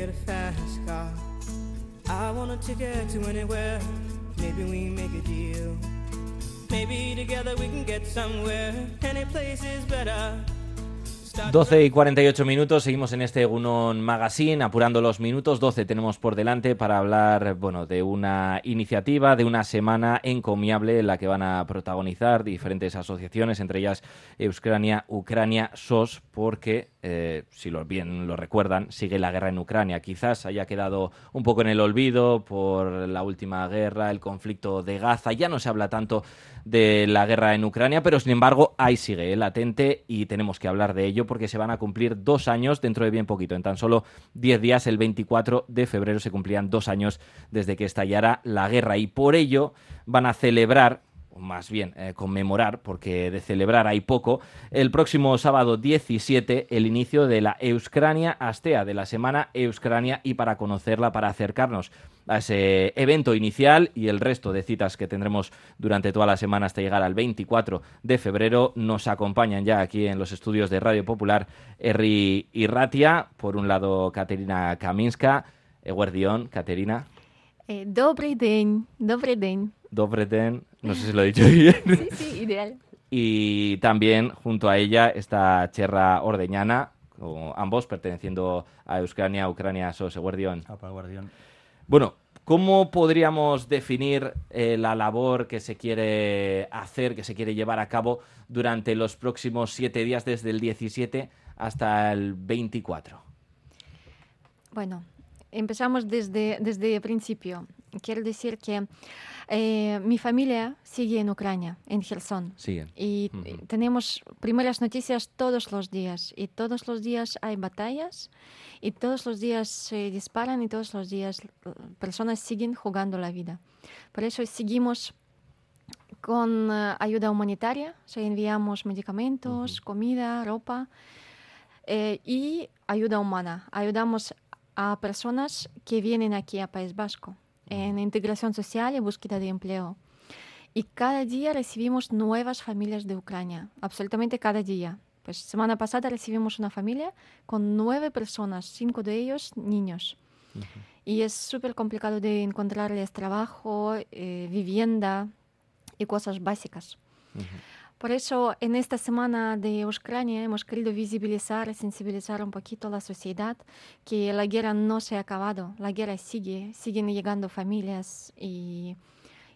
get a fast car. I want a ticket to anywhere. Maybe we make a deal. Maybe together we can get somewhere. Any place is better. 12 y 48 minutos, seguimos en este Gunon Magazine, apurando los minutos, 12 tenemos por delante para hablar, bueno, de una iniciativa, de una semana encomiable en la que van a protagonizar diferentes asociaciones, entre ellas Euskania, Ucrania, SOS, porque, eh, si lo, bien lo recuerdan, sigue la guerra en Ucrania. Quizás haya quedado un poco en el olvido por la última guerra, el conflicto de Gaza, ya no se habla tanto de la guerra en Ucrania, pero sin embargo ahí sigue, eh, latente, y tenemos que hablar de ello porque se van a cumplir dos años dentro de bien poquito. En tan solo diez días, el 24 de febrero, se cumplían dos años desde que estallara la guerra y por ello van a celebrar o más bien eh, conmemorar, porque de celebrar hay poco, el próximo sábado 17 el inicio de la Euskrania Astea, de la semana Euskrania, y para conocerla, para acercarnos a ese evento inicial y el resto de citas que tendremos durante toda la semana hasta llegar al 24 de febrero, nos acompañan ya aquí en los estudios de Radio Popular Erri y Ratia, por un lado Katerina Kaminska, Eguerdión, Katerina. Eh, dobry den, dobry den. Dobreden, no sé si lo he dicho bien. Sí, sí, ideal. Y también junto a ella está Cherra Ordeñana, o ambos perteneciendo a Euskania, Ucrania, SOS Guardión. Bueno, ¿cómo podríamos definir eh, la labor que se quiere hacer, que se quiere llevar a cabo durante los próximos siete días, desde el 17 hasta el 24? Bueno, empezamos desde, desde el principio. Quiero decir que eh, mi familia sigue en Ucrania, en Gerson. Siguen. Y tenemos primeras noticias todos los días. Y todos los días hay batallas. Y todos los días se disparan y todos los días eh, personas siguen jugando la vida. Por eso seguimos con eh, ayuda humanitaria. O sea, enviamos medicamentos, comida, ropa eh, y ayuda humana. Ayudamos a personas que vienen aquí a País Vasco en integración social y búsqueda de empleo. Y cada día recibimos nuevas familias de Ucrania, absolutamente cada día. Pues semana pasada recibimos una familia con nueve personas, cinco de ellos niños. Y es súper complicado de encontrarles trabajo, eh, vivienda y cosas básicas. Por eso, en esta semana de Ucrania hemos querido visibilizar y sensibilizar un poquito a la sociedad que la guerra no se ha acabado, la guerra sigue, siguen llegando familias y,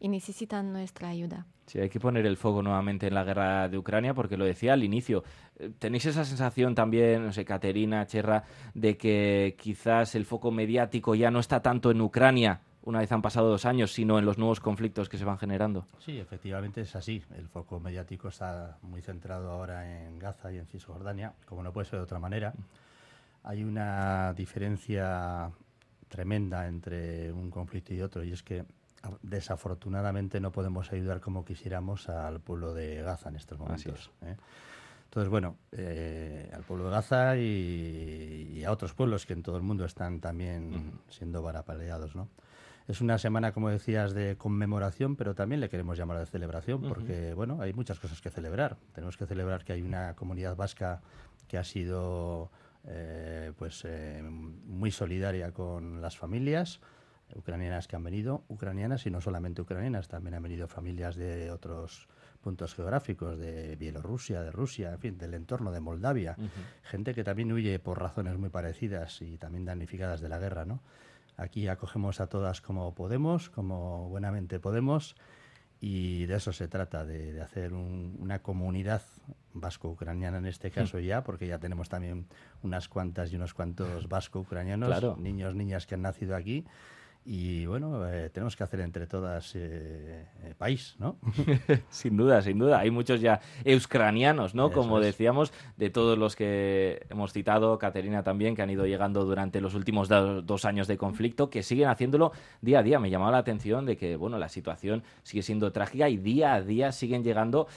necesitan nuestra ayuda. Sí, hay que poner el foco nuevamente en la guerra de Ucrania, porque lo decía al inicio. Eh, ¿Tenéis esa sensación también, no sé, Caterina, Cherra, de que quizás el foco mediático ya no está tanto en Ucrania, una vez han pasado dos años, sino en los nuevos conflictos que se van generando? Sí, efectivamente es así. El foco mediático está muy centrado ahora en Gaza y en Cisjordania, como no puede ser de otra manera. Hay una diferencia tremenda entre un conflicto y otro, y es que desafortunadamente no podemos ayudar como quisiéramos al pueblo de Gaza en estos momentos. ¿eh? Entonces, bueno, eh, al pueblo de Gaza y, y a otros pueblos que en todo el mundo están también siendo varapaleados, ¿no? Es una semana, como decías, de conmemoración, pero también le queremos llamar de celebración, porque, bueno, hay muchas cosas que celebrar. Tenemos que celebrar que hay una comunidad vasca que ha sido, eh, pues, eh, muy solidaria con las familias ucranianas que han venido, ucranianas y no solamente ucranianas, también han venido familias de otros puntos geográficos, de Bielorrusia, de Rusia, en fin, del entorno de Moldavia, gente que también huye por razones muy parecidas y también damnificadas de la guerra, ¿no? Aquí acogemos a todas como podemos, como buenamente podemos, y de eso se trata, de, de hacer un- una comunidad vasco-ucraniana en este caso ya, porque ya tenemos también unas cuantas y unos cuantos vasco-ucranianos, Claro. niños, niñas que han nacido aquí, y bueno, eh, tenemos que hacer entre todas eh, eh, país, ¿no? Sin duda, sin duda. Hay muchos ya euskranianos, ¿no? Eso Como es. decíamos, de todos los que hemos citado, Caterina también, que han ido llegando durante los últimos do- dos años de conflicto, que siguen haciéndolo día a día. Me llamaba la atención de que, bueno, la situación sigue siendo trágica y día a día siguen llegando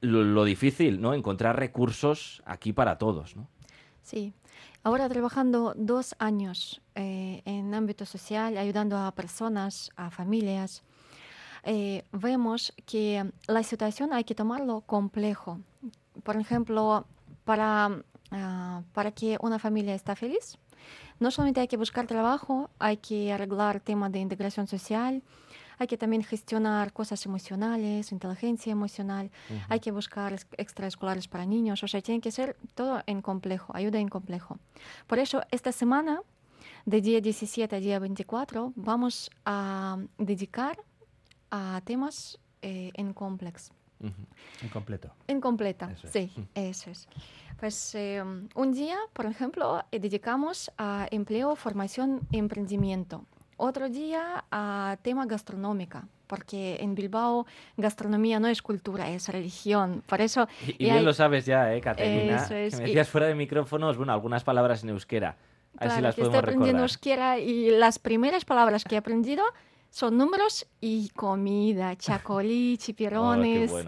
lo, lo difícil, ¿no? Encontrar recursos aquí para todos, ¿no? Sí, ahora trabajando dos años eh, en ámbito social, ayudando a personas, a familias, eh, vemos que la situación hay que tomarlo complejo. Por ejemplo, para, ah, para que una familia esté feliz, no solamente hay que buscar trabajo, hay que arreglar temas de integración social, hay que también gestionar cosas emocionales, inteligencia emocional, hay que buscar extraescolares para niños, o sea, tiene que ser todo en complejo, ayuda en complejo. Por eso, esta semana, de día 17 a día 24, vamos a dedicar a temas eh, en complex. En completo. En completa, sí, eso es. Pues eh, un día, por ejemplo, eh, dedicamos a empleo, formación y emprendimiento. Otro día a tema gastronómica, porque en Bilbao gastronomía no es cultura, es religión. Por eso... Y, bien lo sabes ya, ¿eh, Caterina? Que me decías fuera de micrófonos, bueno, algunas palabras en euskera. Así las podemos estoy aprendiendo euskera y las primeras palabras que he aprendido son números y comida, chacolí, chipirones, oh,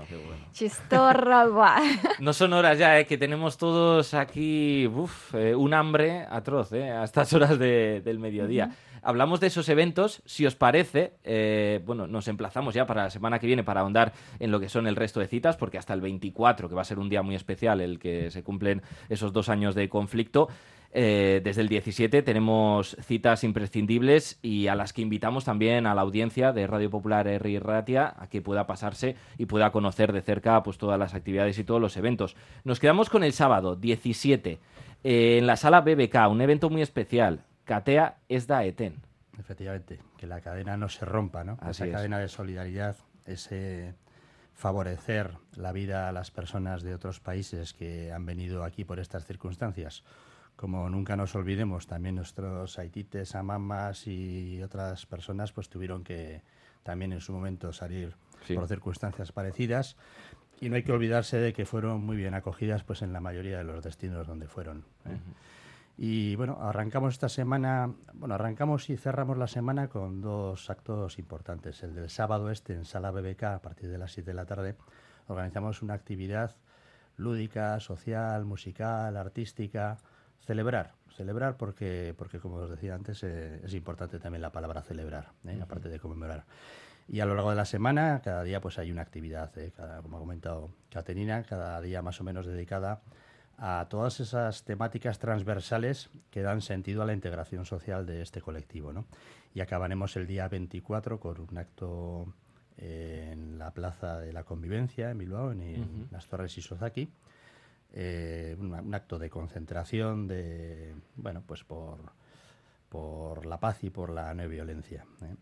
chistorra, No son horas ya, ¿eh? que tenemos todos aquí uf, eh, un hambre atroz ¿eh? a estas horas del mediodía. Hablamos de esos eventos, si os parece, eh, bueno, nos emplazamos ya para la semana que viene para ahondar en lo que son el resto de citas, porque hasta el 24, que va a ser un día muy especial, el que se cumplen esos dos años de conflicto, eh, desde el 17 tenemos citas imprescindibles y a las que invitamos también a la audiencia de Radio Popular R. Ratia a que pueda pasarse y pueda conocer de cerca pues, todas las actividades y todos los eventos. Nos quedamos con el sábado 17 eh, en la sala BBK, un evento muy especial. Catea es da eten. Efectivamente, que la cadena no se rompa, ¿no? Esa cadena de solidaridad, ese favorecer la vida a las personas de otros países que han venido aquí por estas circunstancias como nunca nos olvidemos, también nuestros haitites, amamas y otras personas pues tuvieron que también en su momento salir por circunstancias parecidas. Y no hay que olvidarse de que fueron muy bien acogidas pues en la mayoría de los destinos donde fueron. ¿eh? Y bueno, arrancamos esta semana, bueno, arrancamos y cerramos la semana con dos actos importantes. El del sábado este en Sala BBK a partir de las 7 de la tarde organizamos una actividad lúdica, social, musical, artística, celebrar, celebrar porque, porque como os decía antes, eh, es importante también la palabra celebrar, ¿eh? aparte de conmemorar. Y a lo largo de la semana, cada día pues hay una actividad, ¿eh? como ha comentado Caterina, cada día más o menos dedicada a todas esas temáticas transversales que dan sentido a la integración social de este colectivo. ¿no? Y acabaremos el día 24 con un acto en la Plaza de la Convivencia en Bilbao, en, las Torres Isozaki, eh, un, acto de concentración de, bueno, pues por, por la paz y por la no violencia. ¿eh?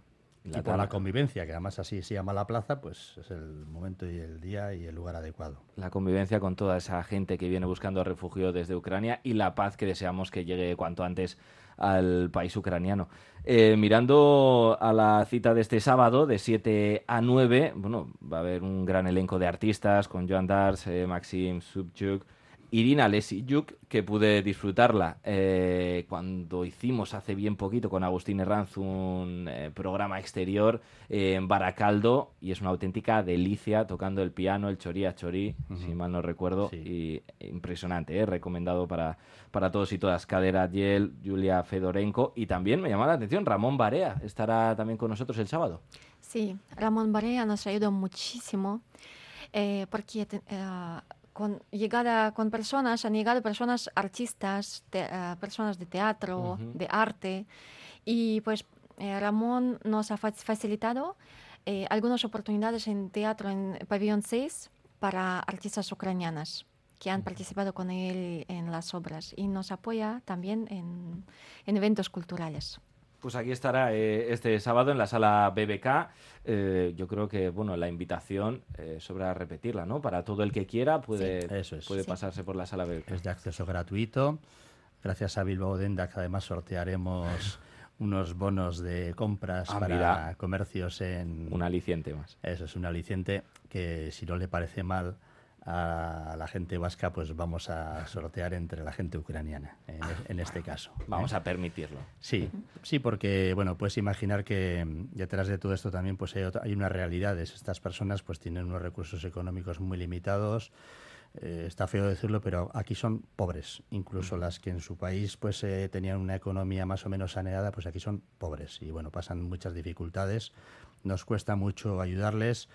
Y por la convivencia, que además así se llama la plaza, pues es el momento y el día y el lugar adecuado. La convivencia con toda esa gente que viene buscando refugio desde Ucrania y la paz que deseamos que llegue cuanto antes al país ucraniano. Eh, mirando a la cita de este sábado, de 7 a 9, bueno, va a haber un gran elenco de artistas con Joan Dars, Maxim Subchuk, Irina Lesiyuk, que pude disfrutarla eh, cuando hicimos hace bien poquito con Agustín Herranz un eh, programa exterior en Baracaldo y es una auténtica delicia tocando el piano, el chorí a chorí, si mal no recuerdo, y impresionante, eh, recomendado para, para todos y todas. Cadera Yel, Julia Fedorenko y también me llama la atención Ramón Barea, estará también con nosotros el sábado. Sí, Ramón Barea nos ha ayudado muchísimo porque con llegada con personas, han llegado personas artistas, eh, personas de teatro, de arte, y pues eh, Ramón nos ha facilitado eh, algunas oportunidades en teatro en Pabellón 6 para artistas ucranianas que han participado con él en las obras y nos apoya también en, en eventos culturales. Pues aquí estará eh, este sábado en la sala BBK. Eh, yo creo que bueno la invitación eh, sobra repetirla, ¿no? Para todo el que quiera puede, puede pasarse por la sala BBK. Es de acceso gratuito. Gracias a Bilbao Dendac además sortearemos unos bonos de compras ah, para comercios en... Un aliciente más. Eso es un aliciente que si no le parece mal a la gente vasca, pues vamos a sortear entre la gente ucraniana, en, este caso. Vamos a permitirlo. Sí, sí, porque, bueno, puedes imaginar que detrás de todo esto también pues hay, hay unas realidades. Estas personas pues tienen unos recursos económicos muy limitados, eh, está feo decirlo, pero aquí son pobres. Incluso las que en su país pues eh, tenían una economía más o menos saneada, pues aquí son pobres y, bueno, pasan muchas dificultades. Nos cuesta mucho ayudarles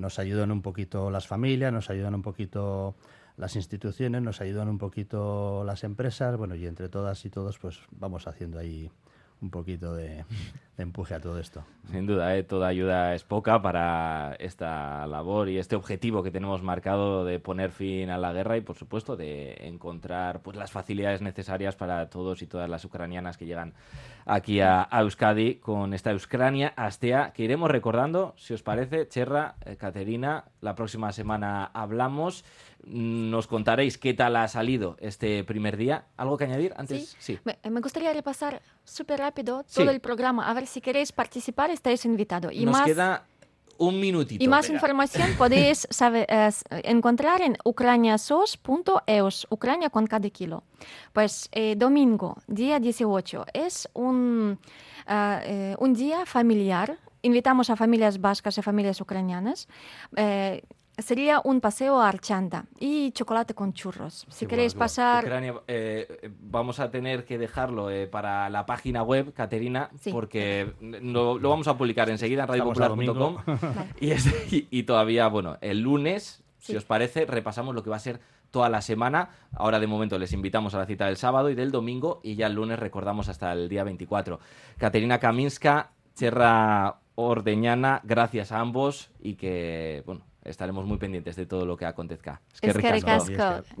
nos ayudan un poquito las familias, nos ayudan un poquito las instituciones, nos ayudan un poquito las empresas, bueno, y entre todas y todos, pues vamos haciendo ahí un poquito de, empuje a todo esto. Sin duda, ¿eh? toda ayuda es poca para esta labor y este objetivo que tenemos marcado de poner fin a la guerra y, por supuesto, de encontrar pues, las facilidades necesarias para todos y todas las ucranianas que llegan aquí a, Euskadi con esta Euskania Astea, que iremos recordando, si os parece, Cherra, eh, Caterina, la próxima semana hablamos. Nos contaréis qué tal ha salido este primer día. ¿Algo que añadir antes? Sí. Me, gustaría repasar súper rápido todo el programa. A ver si queréis participar, estáis invitados. Y Nos más... queda un minutito. Y más información podéis saber, encontrar en ucraniasos.eus, Ucrania con cada kilo. Pues eh, domingo, día 18, es un, eh, un día familiar. Invitamos a familias vascas y familias ucranianas. Eh, sería un paseo a Archanda y chocolate con churros. Si queréis pasar... Eh, vamos a tener que dejarlo eh, para la página web, Caterina, porque lo, vamos a publicar enseguida en radiopopular.com. y, y, todavía, bueno, el lunes, si os parece, repasamos lo que va a ser toda la semana. Ahora de momento les invitamos a la cita del sábado y del domingo y ya el lunes recordamos hasta el día 24. Caterina Kaminska, Cherra Ordeñana, gracias a ambos y que, bueno, estaremos muy pendientes de todo lo que acontezca. Es que, es que ricasco. Ricasco.